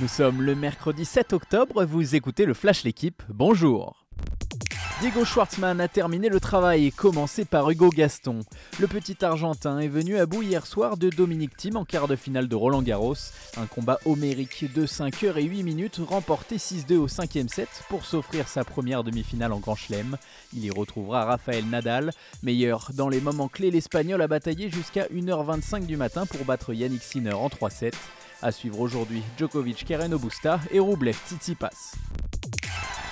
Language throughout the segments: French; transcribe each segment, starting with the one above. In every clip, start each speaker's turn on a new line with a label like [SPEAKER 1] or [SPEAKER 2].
[SPEAKER 1] Nous sommes le mercredi 7 octobre, vous écoutez le Flash L'équipe, bonjour Diego Schwartzmann a terminé le travail, commencé par Hugo Gaston. Le petit Argentin est venu à bout hier soir de Dominique Thiem en quart de finale de Roland Garros. Un combat homérique de 5 heures et 8 minutes, remporté 6-2 au 5 set pour s'offrir sa première demi-finale en Grand Chelem. Il y retrouvera Rafael Nadal. Meilleur dans les moments clés, l'Espagnol a bataillé jusqu'à 1h25 du matin pour battre Yannick Sinner en 3-7. À suivre aujourd'hui Djokovic, Karen Busta et Rublev Tsitsipas.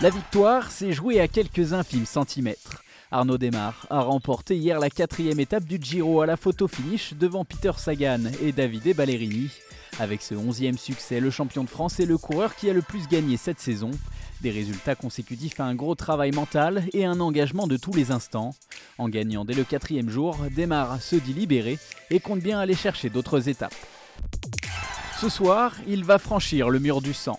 [SPEAKER 1] La victoire s'est jouée à quelques infimes centimètres. Arnaud Desmar a remporté hier la quatrième étape du Giro à la photo finish devant Peter Sagan et Davide Ballerini. Avec ce onzième succès, le champion de France est le coureur qui a le plus gagné cette saison. Des résultats consécutifs à un gros travail mental et un engagement de tous les instants. En gagnant dès le quatrième jour, Desmar se dit libéré et compte bien aller chercher d'autres étapes. Ce soir, il va franchir le mur du sang.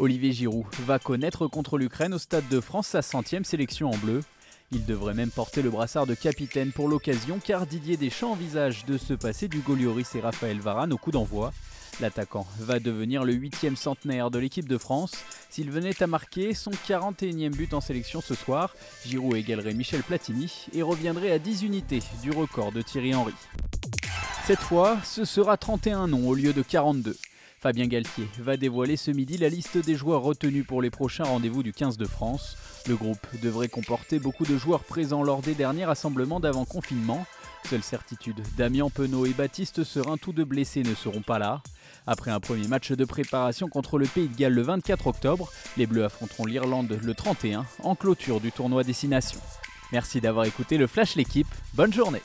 [SPEAKER 1] Olivier Giroud va connaître contre l'Ukraine au Stade de France sa centième sélection en bleu. Il devrait même porter le brassard de capitaine pour l'occasion car Didier Deschamps envisage de se passer du Golioris et Raphaël Varane au coup d'envoi. L'attaquant va devenir le huitième centenaire de l'équipe de France. S'il venait à marquer son 41e but en sélection ce soir, Giroud égalerait Michel Platini et reviendrait à 10 unités du record de Thierry Henry. Cette fois, ce sera 31 noms au lieu de 42. Fabien Galtier va dévoiler ce midi la liste des joueurs retenus pour les prochains rendez-vous du 15 de France. Le groupe devrait comporter beaucoup de joueurs présents lors des derniers rassemblements d'avant confinement. Seule certitude, Damien Penaud et Baptiste Serin, tous deux blessés, ne seront pas là. Après un premier match de préparation contre le Pays de Galles le 24 octobre, les Bleus affronteront l'Irlande le 31 en clôture du tournoi Destination. Merci d'avoir écouté le Flash l'équipe, bonne journée